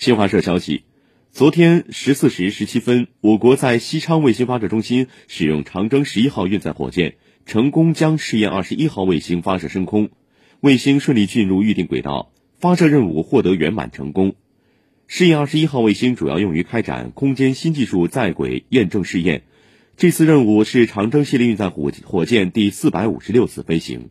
新华社消息昨天十四时十七分我国在西昌卫星发射中心使用长征十一号运载火箭成功将试验二十一号卫星发射升空。卫星顺利进入预定轨道发射任务获得圆满成功。试验二十一号卫星主要用于开展空间新技术在轨验证试验这次任务是长征系列运载火火箭第四百五十六次飞行。